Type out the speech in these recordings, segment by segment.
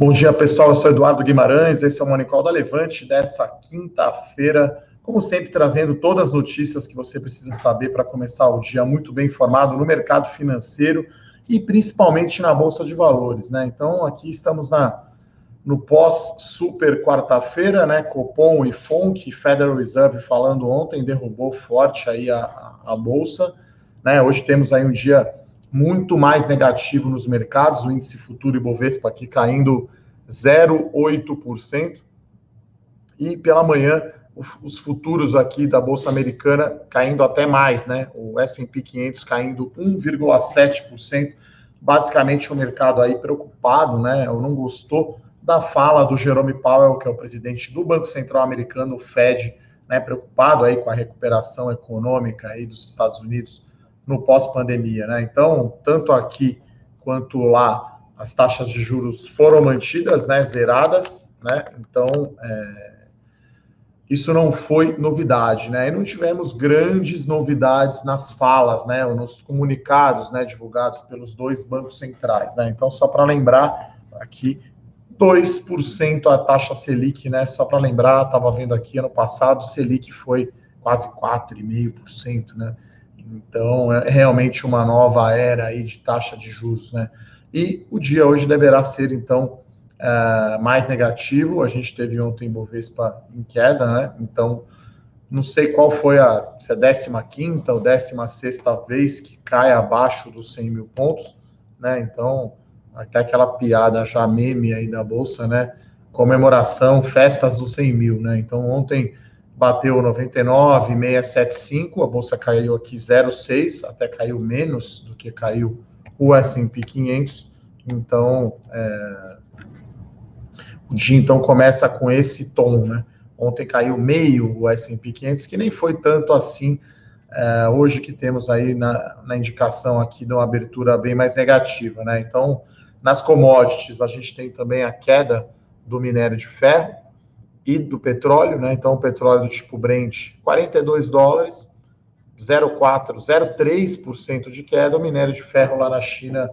Bom dia, pessoal. Eu sou Eduardo Guimarães, esse é o Monicol da Levante dessa quinta-feira. Como sempre, trazendo todas as notícias que você precisa saber para começar o dia muito bem informado no mercado financeiro e principalmente na Bolsa de Valores, né? Então, aqui estamos na, no pós-super quarta-feira, né? Copom e FONC, Federal Reserve falando ontem, derrubou forte aí a, a, a Bolsa, né? Hoje temos aí um dia muito mais negativo nos mercados, o índice futuro Ibovespa aqui caindo 0,8%. E pela manhã, os futuros aqui da Bolsa Americana caindo até mais, né? O S&P 500 caindo 1,7%. Basicamente o mercado aí preocupado, né? Ou não gostou da fala do Jerome Powell, que é o presidente do Banco Central Americano, o Fed, né? Preocupado aí com a recuperação econômica aí dos Estados Unidos no pós-pandemia, né? Então, tanto aqui quanto lá, as taxas de juros foram mantidas, né? Zeradas, né? Então, é, isso não foi novidade, né? E não tivemos grandes novidades nas falas, né? Ou nos comunicados, né? Divulgados pelos dois bancos centrais, né? Então, só para lembrar aqui, 2% a taxa Selic, né? Só para lembrar, estava vendo aqui ano passado, Selic foi quase 4,5%, né? Então, é realmente uma nova era aí de taxa de juros, né? E o dia hoje deverá ser, então, uh, mais negativo. A gente teve ontem Bovespa em queda, né? Então, não sei qual foi a, se é a 15 ou 16 vez que cai abaixo dos 100 mil pontos, né? Então, até aquela piada já meme aí da Bolsa, né? Comemoração, festas dos 100 mil, né? Então, ontem bateu 99,675, a bolsa caiu aqui 0,6, até caiu menos do que caiu o S&P 500. Então, é, o dia então começa com esse tom, né? Ontem caiu meio o S&P 500, que nem foi tanto assim. É, hoje que temos aí na, na indicação aqui de uma abertura bem mais negativa, né? Então, nas commodities, a gente tem também a queda do minério de ferro, e do petróleo, né? Então, o petróleo do tipo Brent, 42 dólares, 0,4, 0,3% de queda, o minério de ferro lá na China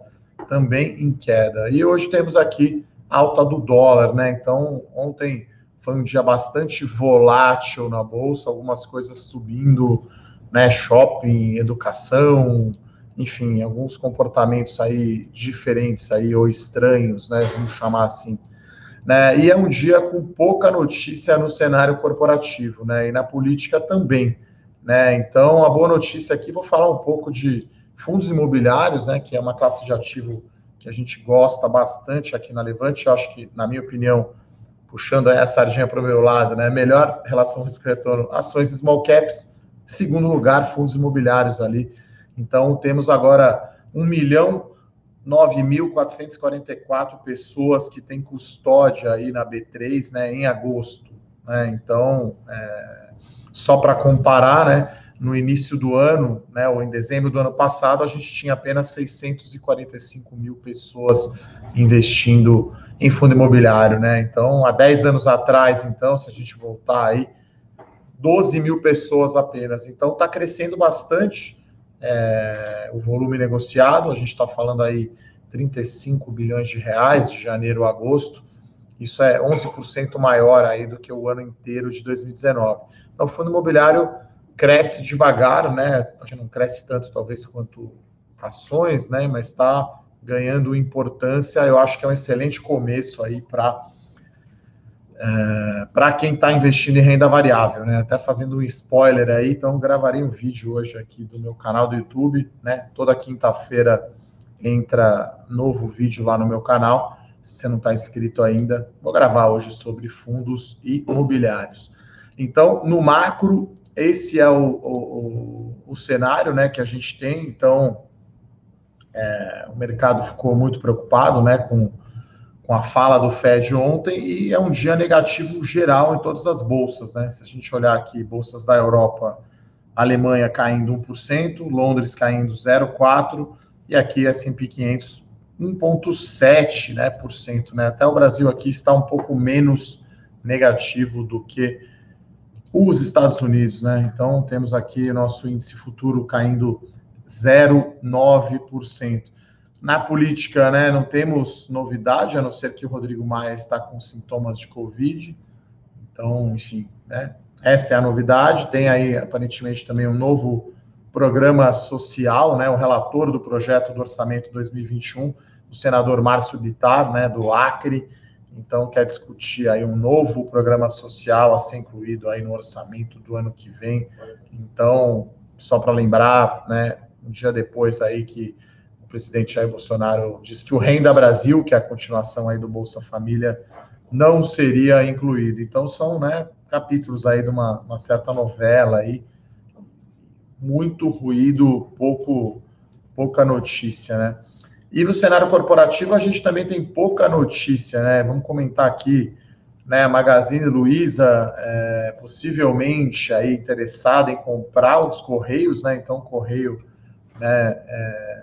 também em queda. E hoje temos aqui alta do dólar, né? Então, ontem foi um dia bastante volátil na bolsa, algumas coisas subindo, né? Shopping, educação, enfim, alguns comportamentos aí diferentes aí ou estranhos, né? Vamos chamar assim né? E é um dia com pouca notícia no cenário corporativo, né? E na política também, né? Então, a boa notícia aqui, vou falar um pouco de fundos imobiliários, né? Que é uma classe de ativo que a gente gosta bastante aqui na Levante. Eu acho que, na minha opinião, puxando a sardinha para o meu lado, né? Melhor relação risco-retorno, ações small caps. Segundo lugar, fundos imobiliários ali. Então, temos agora um milhão 9.444 pessoas que têm custódia aí na B3, né, em agosto. Né? Então, é, só para comparar, né, no início do ano, né, ou em dezembro do ano passado, a gente tinha apenas 645 mil pessoas investindo em fundo imobiliário, né? Então, há 10 anos atrás, então, se a gente voltar aí, 12 mil pessoas apenas. Então, está crescendo bastante é, o volume negociado, a gente está falando aí 35 bilhões de reais de janeiro a agosto, isso é 11% maior aí do que o ano inteiro de 2019. Então, o fundo imobiliário cresce devagar, né? Não cresce tanto, talvez, quanto ações, né? Mas está ganhando importância. Eu acho que é um excelente começo aí para é, para quem está investindo em renda variável, né? Até fazendo um spoiler aí, então gravarei um vídeo hoje aqui do meu canal do YouTube, né? Toda quinta-feira entra novo vídeo lá no meu canal. Se você não está inscrito ainda, vou gravar hoje sobre fundos imobiliários. Então, no macro, esse é o, o, o cenário né, que a gente tem. Então, é, o mercado ficou muito preocupado né, com com a fala do Fed ontem e é um dia negativo geral em todas as bolsas, né? Se a gente olhar aqui, bolsas da Europa, Alemanha caindo 1%, Londres caindo 0,4% e aqui S&P 500 1,7%, né, por cento, né? Até o Brasil aqui está um pouco menos negativo do que os Estados Unidos, né? Então temos aqui nosso índice futuro caindo 0,9%. Na política, né, não temos novidade, a não ser que o Rodrigo Maia está com sintomas de Covid. Então, enfim, né, essa é a novidade. Tem aí, aparentemente, também um novo programa social, né, o relator do projeto do orçamento 2021, o senador Márcio Bitar, né, do Acre, então quer discutir aí um novo programa social a ser incluído aí no orçamento do ano que vem. Então, só para lembrar, né, um dia depois aí que o presidente Jair Bolsonaro disse que o Renda Brasil, que é a continuação aí do Bolsa Família, não seria incluído. Então são, né, capítulos aí de uma, uma certa novela aí, muito ruído, pouco pouca notícia, né? E no cenário corporativo a gente também tem pouca notícia, né? Vamos comentar aqui, né? Magazine Luiza é, possivelmente aí interessada em comprar os Correios, né? Então, Correio, né? É,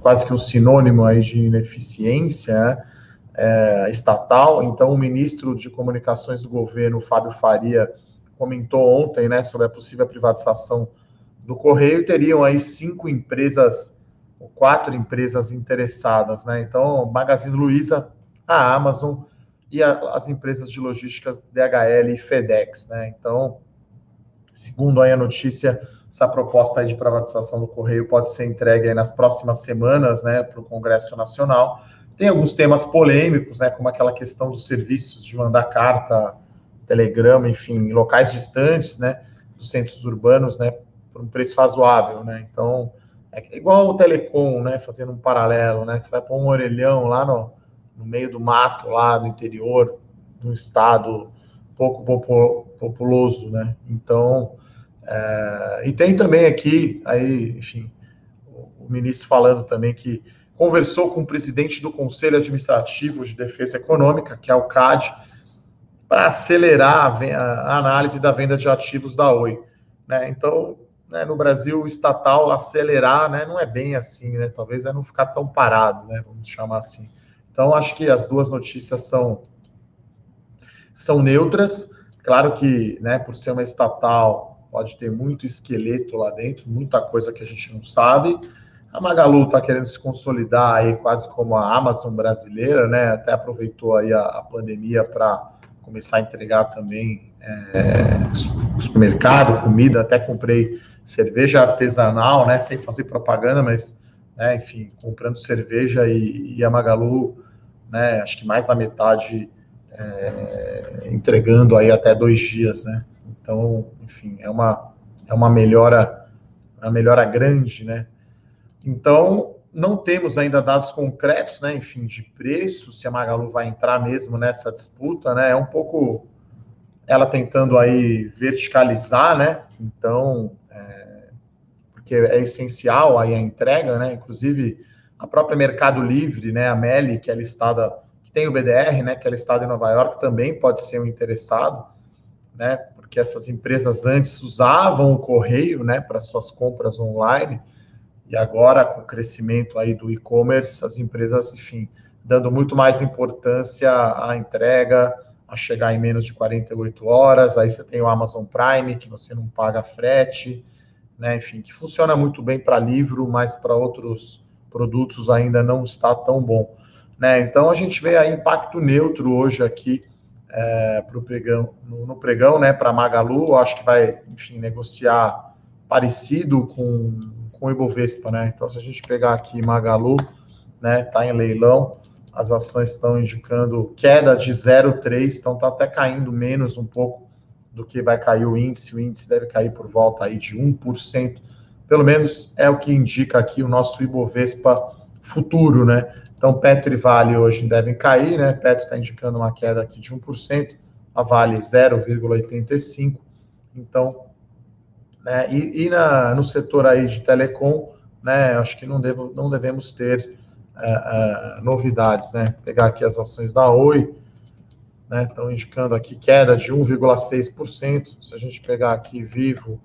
quase que um sinônimo aí de ineficiência é, estatal. Então, o ministro de Comunicações do governo, Fábio Faria, comentou ontem, né? Sobre a possível privatização do Correio. Teriam aí cinco empresas quatro empresas interessadas, né? Então, Magazine Luiza, a Amazon e a, as empresas de logística DHL e FedEx, né? Então, segundo aí a notícia, essa proposta de privatização do Correio pode ser entregue nas próximas semanas, né, para o Congresso Nacional. Tem alguns temas polêmicos, né, como aquela questão dos serviços de mandar carta, telegrama, enfim, em locais distantes, né, dos centros urbanos, né, por um preço razoável, né? Então, é igual o Telecom, né? Fazendo um paralelo, né? Você vai pôr um orelhão lá no, no meio do mato, lá no interior de um estado pouco populoso, né? Então, é, e tem também aqui, aí, enfim, o, ministro falando também que conversou com o presidente do Conselho Administrativo de Defesa Econômica, que é o CAD, para acelerar a, a, análise da venda de ativos da Oi. Né? Então, né, no Brasil estatal acelerar, né, não é bem assim, né? Talvez é não ficar tão parado, né? Vamos chamar assim. Então acho que as duas notícias são são neutras. Claro que, né, por ser uma estatal, pode ter muito esqueleto lá dentro, muita coisa que a gente não sabe. A Magalu está querendo se consolidar aí quase como a Amazon brasileira, né? Até aproveitou aí a, a pandemia para começar a entregar também é, supermercado, comida. Até comprei cerveja artesanal, né, sem fazer propaganda, mas, né, enfim, comprando cerveja e, e, a Magalu, né, acho que mais da metade é, entregando aí até dois dias, né. Então, enfim, é uma, é uma melhora, uma melhora grande, né. Então, não temos ainda dados concretos, né, enfim, de preço, se a Magalu vai entrar mesmo nessa disputa, né, é um pouco ela tentando aí verticalizar, né, então que é essencial aí a entrega, né? Inclusive a própria Mercado Livre, né? A Meli, que é listada, que tem o BDR, né? Que é listada em Nova York, também pode ser um interessado, né? Porque essas empresas antes usavam o correio, né? Para suas compras online e agora com o crescimento aí do e-commerce, as empresas, enfim, dando muito mais importância à entrega, a chegar em menos de 48 horas. Aí você tem o Amazon Prime, que você não paga frete né, enfim, que funciona muito bem para livro, mas para outros produtos ainda não está tão bom. Né? Então a gente vê aí impacto neutro hoje aqui é, pro pregão, no, no pregão, né, para Magalu, acho que vai, enfim, negociar parecido com, com o Ibovespa, né? Então se a gente pegar aqui Magalu, né, tá em leilão, as ações estão indicando queda de 0,3, então tá até caindo menos um pouco do que vai cair o índice. O índice deve cair por volta aí de 1%. Pelo menos é o que indica aqui o nosso Ibovespa futuro, né? Então, Petro e Vale hoje devem cair, né? Petro está indicando uma queda aqui de 1%, a Vale 0,85%. Então, né? E, e na, no setor aí de telecom, né? Acho que não, devo, não devemos ter uh, uh, novidades, né? Pegar aqui as ações da Oi, né? Estão indicando aqui queda de 1,6%. Se a gente pegar aqui vivo,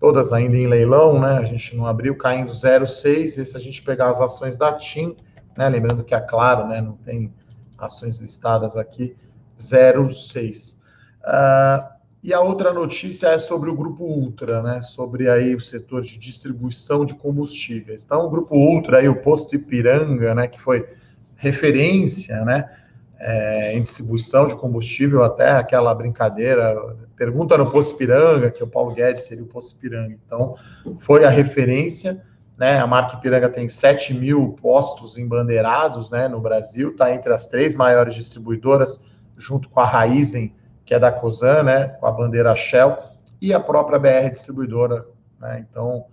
todas ainda em leilão, né? A gente não abriu, caindo 0,6%. E se a gente pegar as ações da TIM, né? Lembrando que é claro, né? Não tem ações listadas aqui, 0,6%. Uh, E a outra notícia é sobre o Grupo Ultra, né? Sobre aí o setor de distribuição de combustíveis. Então, o Grupo Ultra, aí, o posto Ipiranga, né? Que foi referência, né? É, em distribuição de combustível, até aquela brincadeira, pergunta no posto Ipiranga, que o Paulo Guedes seria o posto Ipiranga. Então, foi a referência, né? A marca Ipiranga tem 7 mil postos embandeirados, né? No Brasil, está entre as três maiores distribuidoras, junto com a Raizen, que é da COSAN, né, com a bandeira Shell, e a própria BR Distribuidora. Né? Então,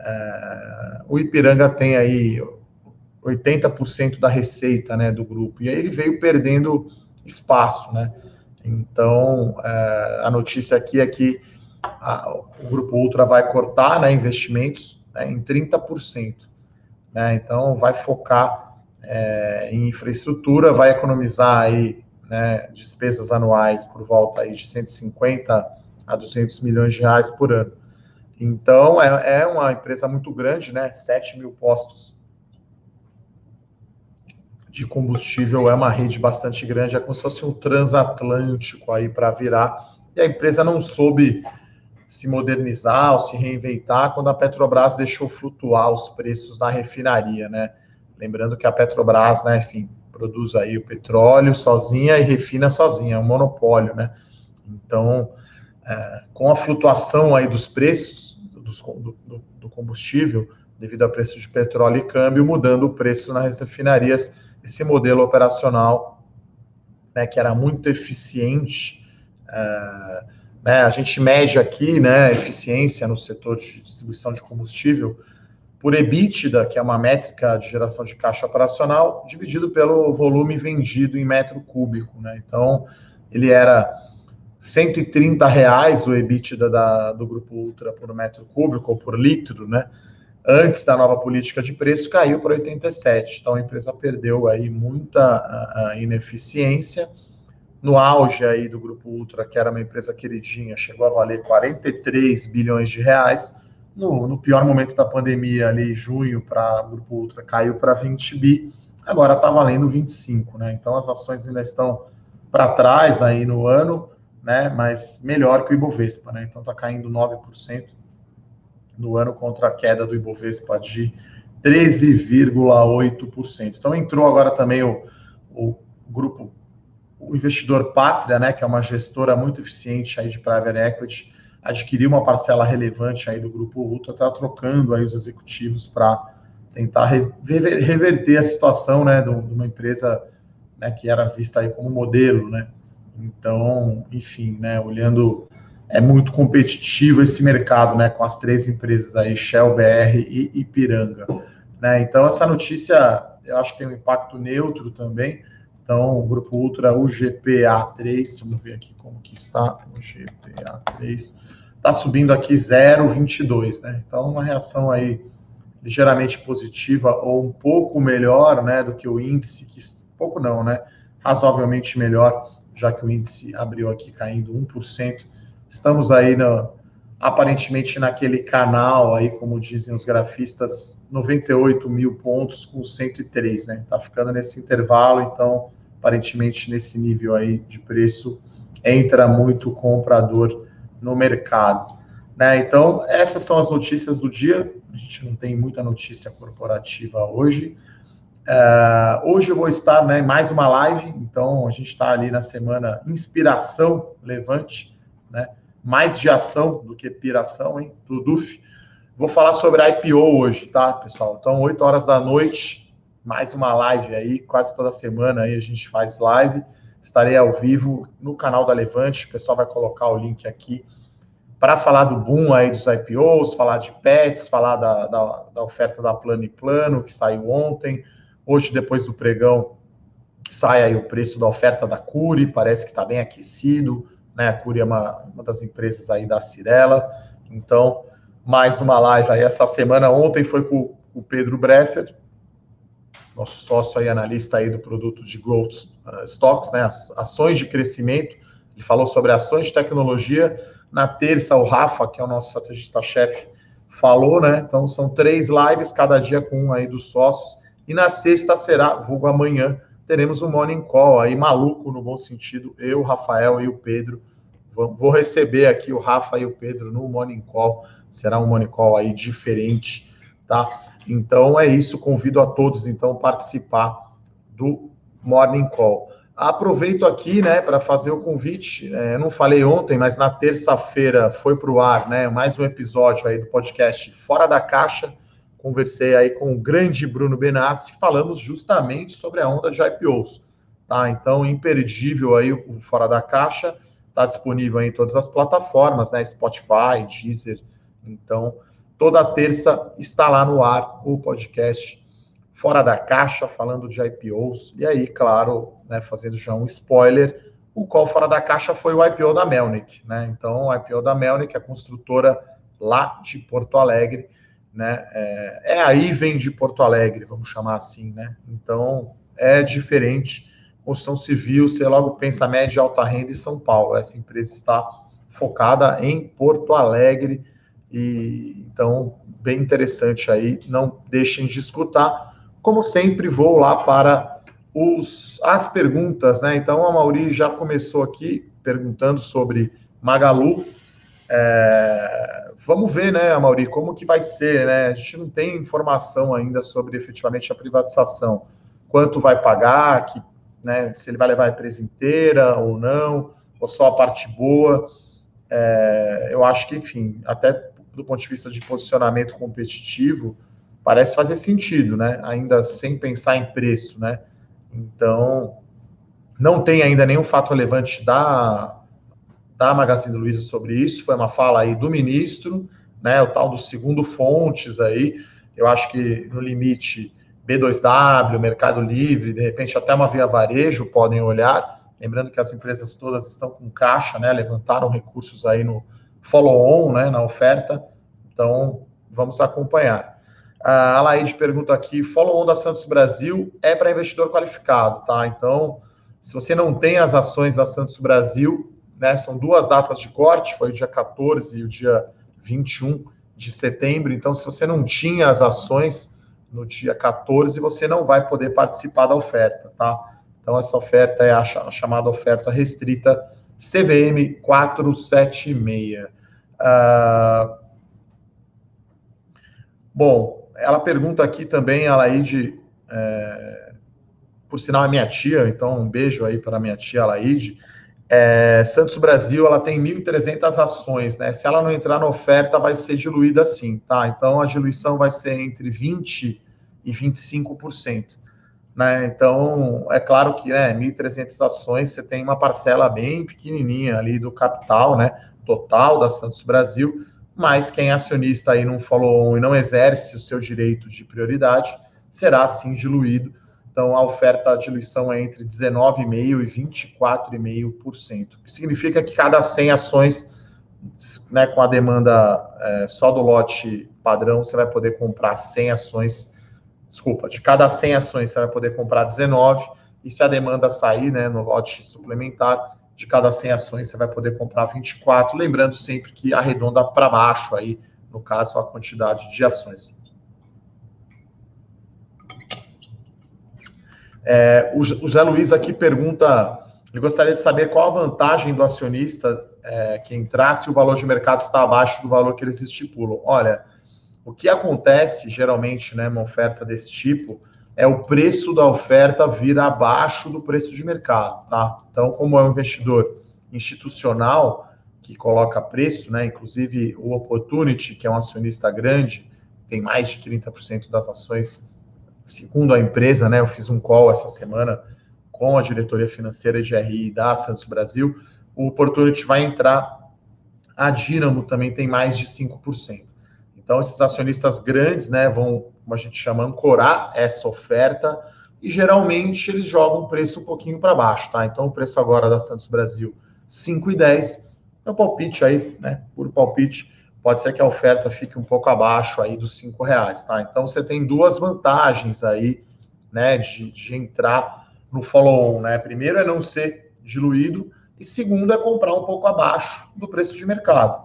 é, o Ipiranga tem aí 80% da receita né, do grupo, e aí ele veio perdendo espaço. Né? Então, é, a notícia aqui é que a, o Grupo Ultra vai cortar né, investimentos né, em 30%. Né? Então, vai focar é, em infraestrutura, vai economizar aí né, despesas anuais por volta aí de 150 a 200 milhões de reais por ano. Então, é, é uma empresa muito grande, né? 7 mil postos de combustível, é uma rede bastante grande, é como se fosse um transatlântico aí para virar. E a empresa não soube se modernizar ou se reinventar quando a Petrobras deixou flutuar os preços na refinaria, né? Lembrando que a Petrobras, né, enfim, produz aí o petróleo sozinha e refina sozinha, é um monopólio, né? Então, é, com a flutuação aí dos preços do, do, combustível, devido ao preço de petróleo e câmbio, mudando o preço nas refinarias, esse modelo operacional, né, que era muito eficiente, é, né, a gente mede aqui, né, eficiência no setor de distribuição de combustível, por EBITDA, que é uma métrica de geração de caixa operacional, dividido pelo volume vendido em metro cúbico. Né? Então, ele era 130 reais o EBITDA da, do Grupo Ultra por metro cúbico ou por litro, né? Antes da nova política de preço, caiu para 87. Então, a empresa perdeu aí muita a, a ineficiência. No auge aí do Grupo Ultra, que era uma empresa queridinha, chegou a valer 43 bilhões de reais no, no pior momento da pandemia, ali, junho, para o Grupo Ultra, caiu para 20 bi, agora está valendo 25, né? Então as ações ainda estão para trás aí no ano, né? Mas melhor que o Ibovespa, né? Então está caindo 9% no ano contra a queda do Ibovespa de 13,8%. Então entrou agora também o, o grupo, o investidor Pátria, né? Que é uma gestora muito eficiente aí de private equity adquirir uma parcela relevante aí do grupo Ultra, está trocando aí os executivos para tentar reverter a situação, né, de uma empresa né, que era vista aí como modelo, né? Então, enfim, né, olhando é muito competitivo esse mercado, né, com as três empresas aí, Shell, BR e Ipiranga, né? Então essa notícia, eu acho que tem um impacto neutro também. Então, o grupo Ultra, o GPA3, vamos ver aqui como que está o GPA3 está subindo aqui 0,22, né? Então, uma reação aí ligeiramente positiva ou um pouco melhor, né, do que o índice, que pouco não, né? Razoavelmente melhor, já que o índice abriu aqui caindo 1%. Estamos aí no, aparentemente naquele canal aí, como dizem os grafistas, 98 mil pontos com 103, né? Tá ficando nesse intervalo, então aparentemente nesse nível aí de preço entra muito comprador no mercado. Né? Então, essas são as notícias do dia. A gente não tem muita notícia corporativa hoje. Uh, hoje eu vou estar né, mais uma live, então a gente está ali na semana Inspiração Levante, né? Mais de ação do que piração, hein? Do. Vou falar sobre a IPO hoje, tá, pessoal? Então, 8 horas da noite, mais uma live aí, quase toda semana aí a gente faz live. Estarei ao vivo no canal da Levante, o pessoal vai colocar o link aqui para falar do boom aí dos IPOs, falar de pets, falar da, da, da, oferta da Plano e Plano, que saiu ontem. Hoje, depois do pregão, sai aí o preço da oferta da Curi, parece que está bem aquecido, né? A Curi é uma, uma das empresas aí da Cirela. Então, mais uma live aí essa semana. Ontem foi com o Pedro Bresser, nosso sócio aí, analista aí do produto de Growth uh, Stocks, né? As ações de crescimento. Ele falou sobre ações de tecnologia na terça, o Rafa, que é o nosso estrategista-chefe, falou, né? Então são três lives, cada dia com um aí dos sócios. E na sexta será, vulgo amanhã, teremos um morning call aí, maluco no bom sentido. Eu, o Rafael e o Pedro vou receber aqui o Rafa e o Pedro no Morning Call. Será um Morning Call aí diferente, tá? Então é isso, convido a todos então a participar do Morning Call. Aproveito aqui, né, para fazer o convite. É, não falei ontem, mas na terça-feira foi para o ar, né, mais um episódio aí do podcast Fora da Caixa. Conversei aí com o grande Bruno Benassi, falamos justamente sobre a onda de IPOs. Tá? Então, imperdível aí o Fora da Caixa, está disponível em todas as plataformas, né, Spotify, Deezer. Então, toda terça está lá no ar o podcast fora da caixa, falando de IPOs. E aí, claro, né, fazendo já um spoiler, o qual fora da caixa foi o IPO da Melnick. Né? Então, o IPO da Melnick, a construtora lá de Porto Alegre, né? É, é aí vem de Porto Alegre, vamos chamar assim, né? Então, é diferente. Construção civil, você logo pensa média alta renda em São Paulo. Essa empresa está focada em Porto Alegre. E então, bem interessante aí. Não deixem de escutar. Como sempre, vou lá para os, as perguntas, né? Então, a Mauri já começou aqui perguntando sobre Magalu. É, vamos ver, né, Mauri, como que vai ser, né? A gente não tem informação ainda sobre efetivamente a privatização. Quanto vai pagar, que, né, se ele vai levar a empresa inteira ou não, ou só a parte boa. É, eu acho que, enfim, até do ponto de vista de posicionamento competitivo, parece fazer sentido, né? Ainda sem pensar em preço, né? Então, não tem ainda nenhum fato relevante da, da Magazine Luiza sobre isso. Foi uma fala aí do ministro, né? O tal do segundo fontes aí. Eu acho que no limite B2W, Mercado Livre, de repente até uma via varejo podem olhar. Lembrando que as empresas todas estão com caixa, né? Levantaram recursos aí no follow-on, né? Na oferta. Então, vamos acompanhar. A Laide pergunta aqui: follow-on da Santos Brasil é para investidor qualificado, tá? Então, se você não tem as ações da Santos Brasil, né, são duas datas de corte, foi o dia 14 e o dia 21 de setembro. Então, se você não tinha as ações no dia 14, você não vai poder participar da oferta, tá? Então, essa oferta é a, chamada oferta restrita CVM 476. Uh... Bom, ela pergunta aqui também, a Laide, é, por sinal é minha tia, então um beijo aí para minha tia Laide. É, Santos Brasil, ela tem 1.300 ações, né? Se ela não entrar na oferta, vai ser diluída sim, tá? Então a diluição vai ser entre 20% e 25%. Né? Então, é claro que né, 1.300 ações, você tem uma parcela bem pequenininha ali do capital, né? Total da Santos Brasil, mas quem é acionista aí não follow-on e não exerce o seu direito de prioridade será assim diluído. Então, a oferta de diluição é entre 19,5% e 24,5%, que significa que cada 100 ações, né, com a demanda é, só do lote padrão, você vai poder comprar 100 ações, desculpa, de cada 100 ações você vai poder comprar 19, e se a demanda sair né, no lote suplementar, de cada 100 ações você vai poder comprar 24, lembrando sempre que arredonda para baixo aí, no caso, a quantidade de ações. É, o, José Luiz aqui pergunta, ele gostaria de saber qual a vantagem do acionista é, que entrasse o valor de mercado está abaixo do valor que eles estipulam. Olha, o que acontece geralmente, né, uma oferta desse tipo, é o preço da oferta vir abaixo do preço de mercado, tá? Então, como é um investidor institucional que coloca preço, né? Inclusive o Opportunity, que é um acionista grande, tem mais de 30% das ações, segundo a empresa, né? Eu fiz um call essa semana com a diretoria financeira de RI da Santos Brasil. O Opportunity vai entrar, a Dynamo também tem mais de 5%. Então, esses acionistas grandes, né, vão como a gente chama, ancorar essa oferta e geralmente eles jogam o preço um pouquinho para baixo, tá? Então o preço agora da Santos Brasil 5,10 é o palpite aí, né? Por palpite, pode ser que a oferta fique um pouco abaixo aí dos cinco reais, tá? Então você tem duas vantagens aí, né, de, de entrar no follow-on, né? Primeiro é não ser diluído e segundo é comprar um pouco abaixo do preço de mercado,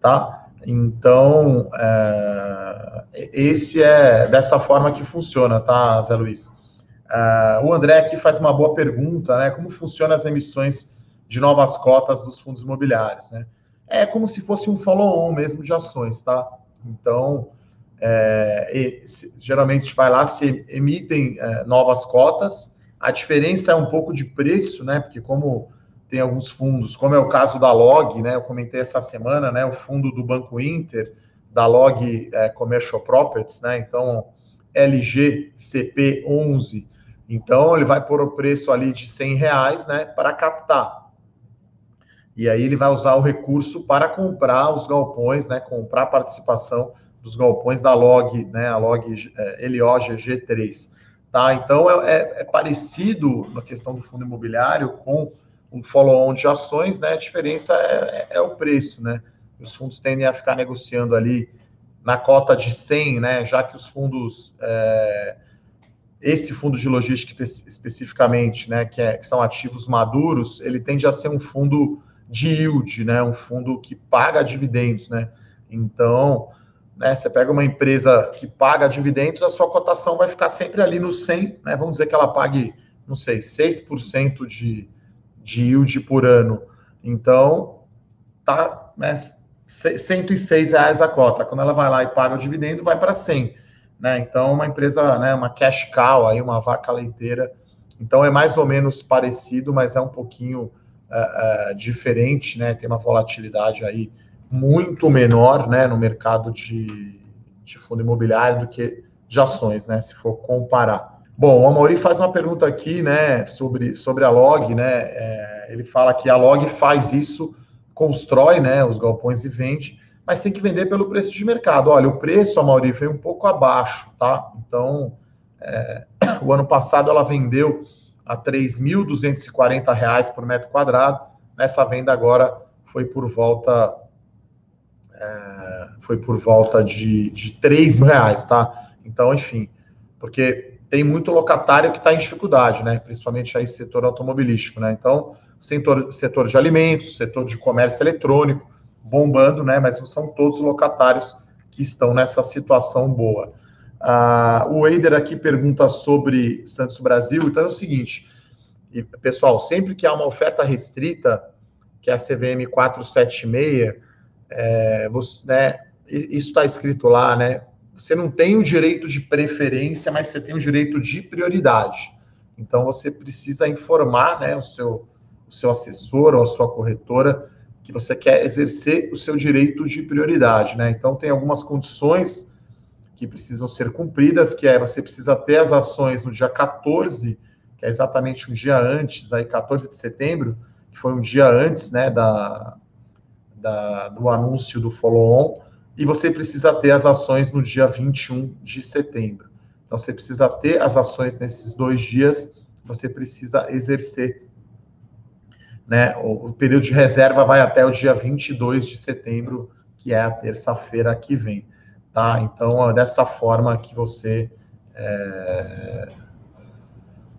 tá? Então, é, esse é dessa forma que funciona, tá, Zé Luiz? É, o André aqui faz uma boa pergunta, né? Como funcionam as emissões de novas cotas dos fundos imobiliários, né? É como se fosse um follow-on mesmo de ações, tá? Então, é, geralmente vai lá, se emitem é, novas cotas, a diferença é um pouco de preço, né? Porque como tem alguns fundos, como é o caso da Log, né? Eu comentei essa semana, né? O fundo do Banco Inter, da Log é, Commercial Properties, né? Então, LGCP11. Então, ele vai pôr o preço ali de 100 reais, né? Para captar. E aí ele vai usar o recurso para comprar os galpões, né? Comprar a participação dos galpões da Log, né? A Log é, LOGG3. Tá? Então, é, é, é parecido na questão do fundo imobiliário com um follow-on de ações, né? A diferença é, é, é, o preço, né? Os fundos tendem a ficar negociando ali na cota de 100, né? Já que os fundos, é, esse fundo de logística especificamente, né? Que, é, que, são ativos maduros, ele tende a ser um fundo de yield, né? Um fundo que paga dividendos, né? Então, né? Você pega uma empresa que paga dividendos, a sua cotação vai ficar sempre ali no 100, né? Vamos dizer que ela pague, não sei, 6% de de yield por ano. Então, tá, né, 106 reais a cota. Quando ela vai lá e paga o dividendo, vai para 100. Né? Então, uma empresa, né, uma cash cow, aí, uma vaca leiteira. Então, é mais ou menos parecido, mas é um pouquinho uh, uh, diferente, né? Tem uma volatilidade aí muito menor, né, no mercado de, de fundo imobiliário do que de ações, né? Se for comparar. Bom, o Amaury faz uma pergunta aqui, né, sobre, sobre a Log, né, é, ele fala que a Log faz isso, constrói, né, os galpões e vende, mas tem que vender pelo preço de mercado. Olha, o preço, Amaury, foi um pouco abaixo, tá? Então, é, o ano passado ela vendeu a R$ 3.240 por metro quadrado, nessa venda agora foi por volta é, foi por volta de, de 3 reais, tá? Então, enfim, porque tem muito locatário que está em dificuldade, né? Principalmente aí setor automobilístico, né? Então, setor, setor de alimentos, setor de comércio eletrônico, bombando, né? Mas são todos locatários que estão nessa situação boa. Ah, o Eider aqui pergunta sobre Santos Brasil. Então é o seguinte, pessoal, sempre que há uma oferta restrita, que é a CVM 476, é, você, né, isso está escrito lá, né? Você não tem o direito de preferência, mas você tem o direito de prioridade. Então você precisa informar né, o, seu, o seu assessor ou a sua corretora que você quer exercer o seu direito de prioridade. Né? Então tem algumas condições que precisam ser cumpridas, que é você precisa ter as ações no dia 14, que é exatamente um dia antes, aí 14 de setembro, que foi um dia antes né, da, da do anúncio do follow-on, e você precisa ter as ações no dia 21 de setembro. Então, você precisa ter as ações nesses dois dias, você precisa exercer. Né? O, período de reserva vai até o dia 22 de setembro, que é a terça-feira que vem. Tá? Então, é dessa forma que você. É...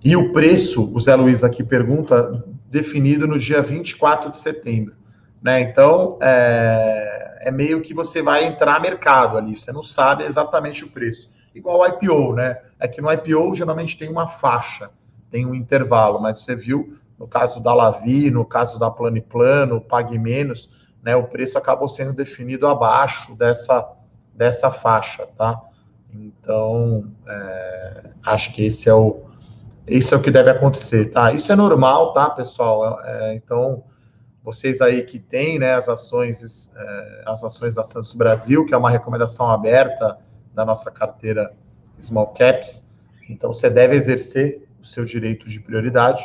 E o preço, o Zé Luiz aqui pergunta, definido no dia 24 de setembro. Né? Então, é, é meio que você vai entrar mercado ali, você não sabe exatamente o preço. Igual o IPO, né? É que no IPO geralmente tem uma faixa, tem um intervalo, mas você viu no caso da Lavi, no caso da Plano Plano, Pague Menos, né? O preço acabou sendo definido abaixo dessa, dessa faixa, tá? Então, é, acho que esse é o esse é o que deve acontecer, tá? Isso é normal, tá, pessoal? É, então, vocês aí que têm né, as ações, é, as ações da Santos Brasil, que é uma recomendação aberta da nossa carteira Small Caps, então você deve exercer o seu direito de prioridade,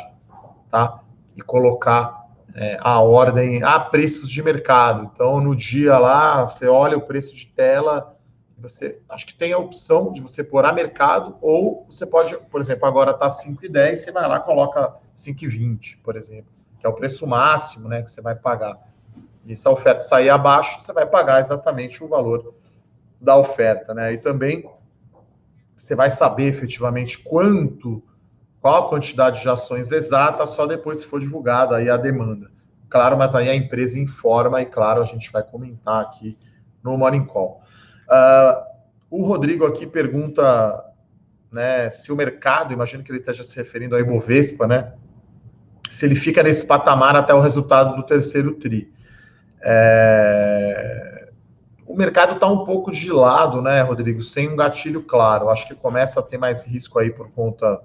tá? E colocar é, a ordem a preços de mercado. Então, no dia lá, você olha o preço de tela, você acho que tem a opção de você pôr a mercado, ou você pode, por exemplo, agora está 5,10, você vai lá coloca 5,20, por exemplo que é o preço máximo né, que você vai pagar. E se a oferta sair abaixo, você vai pagar exatamente o valor da oferta. Né? E também você vai saber efetivamente quanto, qual a quantidade de ações exata, só depois se for divulgada aí a demanda. Claro, mas aí a empresa informa e, claro, a gente vai comentar aqui no Morning Call. Uh, o Rodrigo aqui pergunta né, se o mercado, imagino que ele esteja se referindo ao Ibovespa, né? se ele fica nesse patamar até o resultado do terceiro TRI. É... O mercado está um pouco de lado, né, Rodrigo, sem um gatilho claro. Acho que começa a ter mais risco aí por conta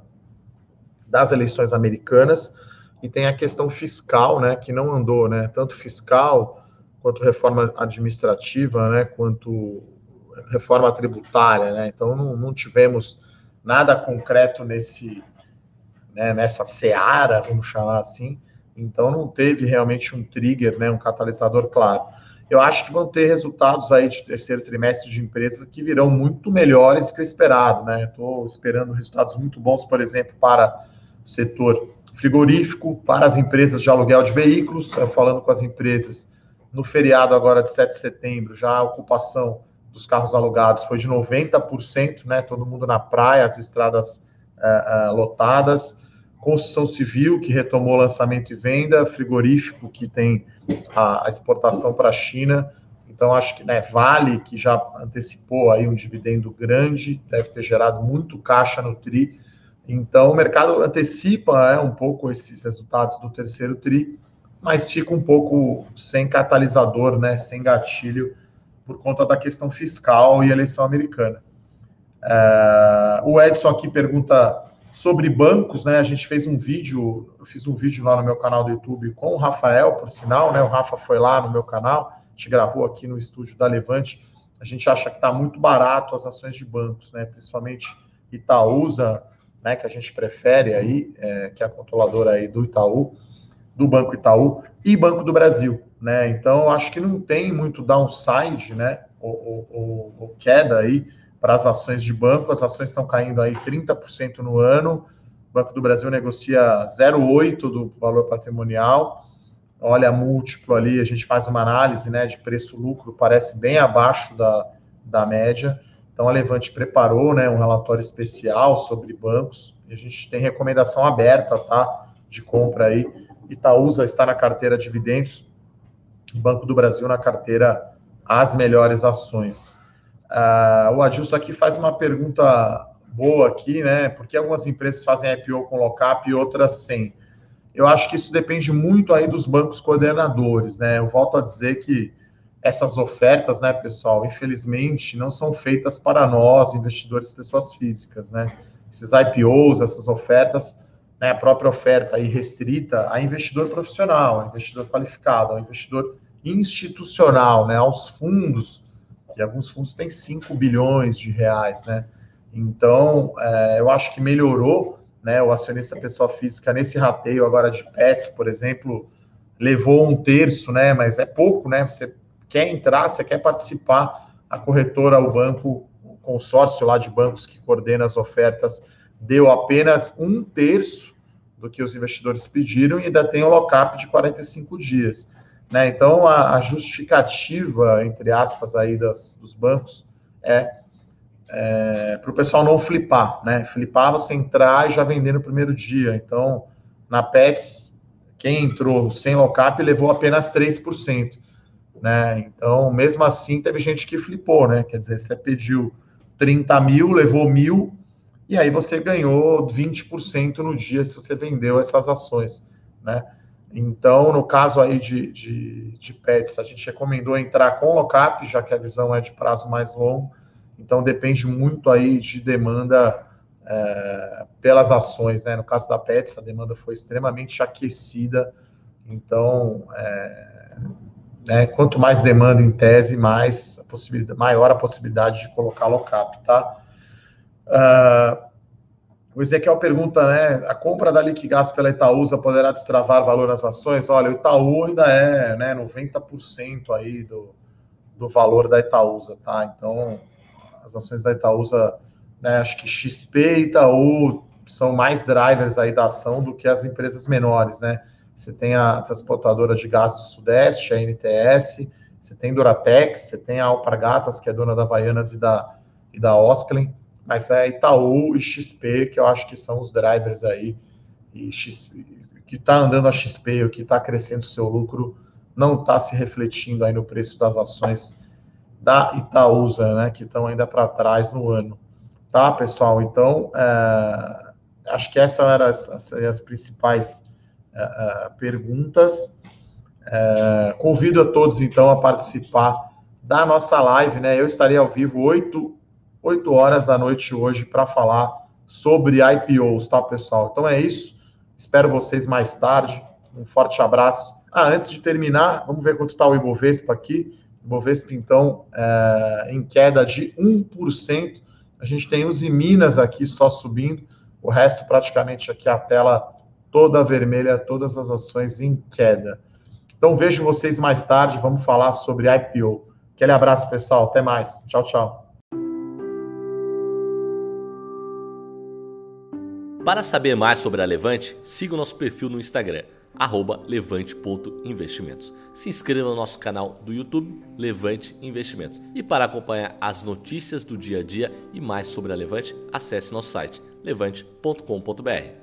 das eleições americanas e tem a questão fiscal, né, que não andou, né, tanto fiscal quanto reforma administrativa, né, quanto reforma tributária, né, então não, não tivemos nada concreto nesse, né, nessa seara, vamos chamar assim, então não teve realmente um trigger, né, um catalisador claro. Eu acho que vão ter resultados aí de terceiro trimestre de empresas que virão muito melhores que o esperado, né? Estou esperando resultados muito bons, por exemplo, para setor frigorífico, para as empresas de aluguel de veículos, falando com as empresas no feriado agora de 7 de setembro, já a ocupação dos carros alugados foi de 90%, né? Todo mundo na praia, as estradas uh, uh, lotadas. Construção civil, que retomou lançamento e venda, frigorífico, que tem a, a exportação para a China. Então, acho que né, Vale, que já antecipou aí um dividendo grande, deve ter gerado muito caixa no TRI. Então, o mercado antecipa né, um pouco esses resultados do terceiro TRI, mas fica um pouco sem catalisador, né, sem gatilho, por conta da questão fiscal e eleição americana. É, o Edson aqui pergunta sobre bancos, né? A gente fez um vídeo, eu fiz um vídeo lá no meu canal do YouTube com o Rafael, por sinal, né? O Rafa foi lá no meu canal, a gente gravou aqui no estúdio da Levante. A gente acha que está muito barato as ações de bancos, né? Principalmente Itaúsa, né, que a gente prefere aí, é, que é a controladora aí do Itaú, do Banco Itaú e Banco do Brasil, né? Então acho que não tem muito downside, né? Ou, ou, ou queda aí para as ações de banco, as ações estão caindo aí 30% no ano. O Banco do Brasil negocia 0,8 do valor patrimonial. Olha múltiplo ali, a gente faz uma análise né, de preço-lucro, parece bem abaixo da, da média. Então, a Levante preparou né, um relatório especial sobre bancos. A gente tem recomendação aberta tá, de compra aí. Itaúsa está na carteira dividendos, Banco do Brasil na carteira as melhores ações. Uh, o Adilson aqui faz uma pergunta boa aqui, né? Por que algumas empresas fazem IPO com lockup e outras sem? Eu acho que isso depende muito aí dos bancos coordenadores, né? Eu volto a dizer que essas ofertas, né, pessoal, infelizmente não são feitas para nós, investidores, pessoas físicas, né? Esses IPOs, essas ofertas, né, a própria oferta aí restrita a investidor profissional, a investidor qualificado, a investidor institucional, né, aos fundos, que alguns fundos têm 5 bilhões de reais, né? Então, é, eu acho que melhorou, né, o acionista pessoa física nesse rateio agora de pets, por exemplo, levou um terço, né, mas é pouco, né, você quer entrar, você quer participar, a corretora, o banco, o consórcio lá de bancos que coordena as ofertas, deu apenas um terço do que os investidores pediram e ainda tem o lock-up de 45 dias. Né? Então, a, a, justificativa, entre aspas, aí das, dos bancos é, é para o pessoal não flipar. Né? Flipar, você entrar e já vender no primeiro dia. Então, na Pets, quem entrou sem lock-up levou apenas 3% né? Então, mesmo assim, teve gente que flipou, né? Quer dizer, você pediu 30 mil, levou mil, e aí você ganhou 20% no dia se você vendeu essas ações, né? Então, no caso aí de, de, de pets, a gente recomendou entrar com lockup, já que a visão é de prazo mais longo, então depende muito aí de demanda é, pelas ações, né? No caso da Pets, a demanda foi extremamente aquecida, então é, né? Quanto mais demanda em tese, mais a possibilidade, maior a possibilidade de colocar lockup, tá? Uh, o Ezequiel pergunta, né? A compra da Liquigás pela Itaúsa poderá destravar valor nas ações? Olha, o Itaú ainda é né, 90% aí do, do valor da Itaúsa, tá? Então, as ações da Itaúsa, né, acho que XP e Itaú são mais drivers aí da ação do que as empresas menores, né? Você tem a transportadora de gás do Sudeste, a NTS, você tem Duratex, você tem a Alpargatas, que é dona da Havaianas e da, e da Osklen, mas é Itaú e XP, que eu acho que são os drivers aí, e que está andando a XP, o que está crescendo seu lucro, não está se refletindo aí no preço das ações da Itaúsa, né, que estão ainda para trás no ano. Tá, pessoal? Então, é, acho que essas eram as, as, as principais uh, perguntas. Uh, convido a todos, então, a participar da nossa live, né? Eu estarei ao vivo 8, 8 horas da noite hoje para falar sobre IPOs, tá, pessoal? Então é isso. Espero vocês mais tarde. Um forte abraço. Ah, antes de terminar, vamos ver quanto está o Ibovespa aqui. Ibovespa, então, é, em queda de 1%. A gente tem os Minas aqui só subindo. O resto, praticamente, aqui a tela toda vermelha, todas as ações em queda. Então, vejo vocês mais tarde. Vamos falar sobre IPO. Aquele abraço, pessoal. Até mais. Tchau, tchau. Para saber mais sobre a Levante, siga o nosso perfil no Instagram, levante.investimentos. Se inscreva no nosso canal do YouTube, Levante Investimentos. E para acompanhar as notícias do dia a dia e mais sobre a Levante, acesse nosso site levante.com.br.